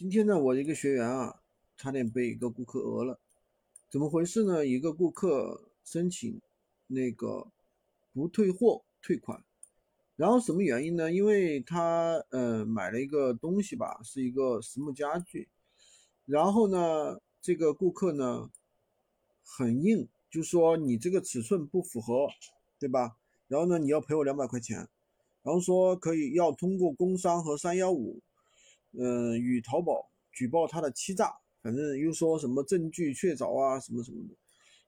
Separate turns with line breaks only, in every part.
今天呢，我一个学员啊，差点被一个顾客讹了，怎么回事呢？一个顾客申请那个不退货退款，然后什么原因呢？因为他呃买了一个东西吧，是一个实木家具，然后呢，这个顾客呢很硬，就说你这个尺寸不符合，对吧？然后呢，你要赔我两百块钱，然后说可以要通过工商和三幺五。嗯，与淘宝举报他的欺诈，反正又说什么证据确凿啊，什么什么的，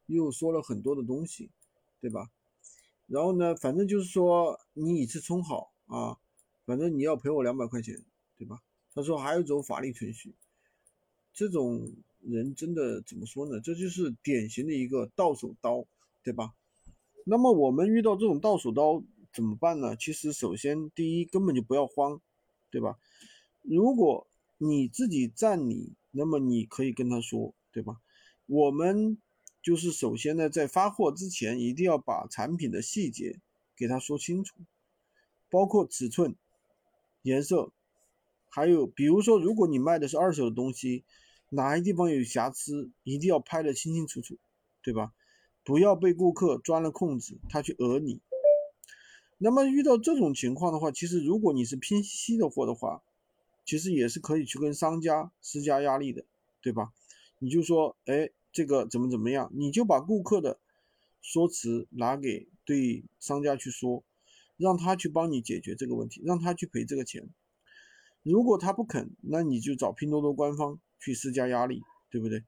又说了很多的东西，对吧？然后呢，反正就是说你以次充好啊，反正你要赔我两百块钱，对吧？他说还有走法律程序，这种人真的怎么说呢？这就是典型的一个到手刀，对吧？那么我们遇到这种到手刀怎么办呢？其实首先第一根本就不要慌，对吧？如果你自己占理，那么你可以跟他说，对吧？我们就是首先呢，在发货之前，一定要把产品的细节给他说清楚，包括尺寸、颜色，还有比如说，如果你卖的是二手的东西，哪些地方有瑕疵，一定要拍得清清楚楚，对吧？不要被顾客钻了空子，他去讹你。那么遇到这种情况的话，其实如果你是拼夕夕的货的话，其实也是可以去跟商家施加压力的，对吧？你就说，哎，这个怎么怎么样，你就把顾客的说辞拿给对商家去说，让他去帮你解决这个问题，让他去赔这个钱。如果他不肯，那你就找拼多多官方去施加压力，对不对？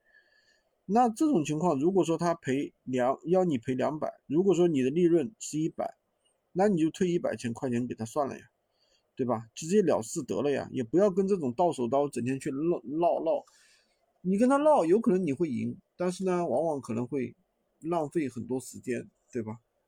那这种情况，如果说他赔两要你赔两百，如果说你的利润是一百，那你就退一百千块钱给他算了呀。对吧？直接了事得了呀，也不要跟这种到手刀整天去唠唠唠。你跟他唠，有可能你会赢，但是呢，往往可能会浪费很多时间，对吧？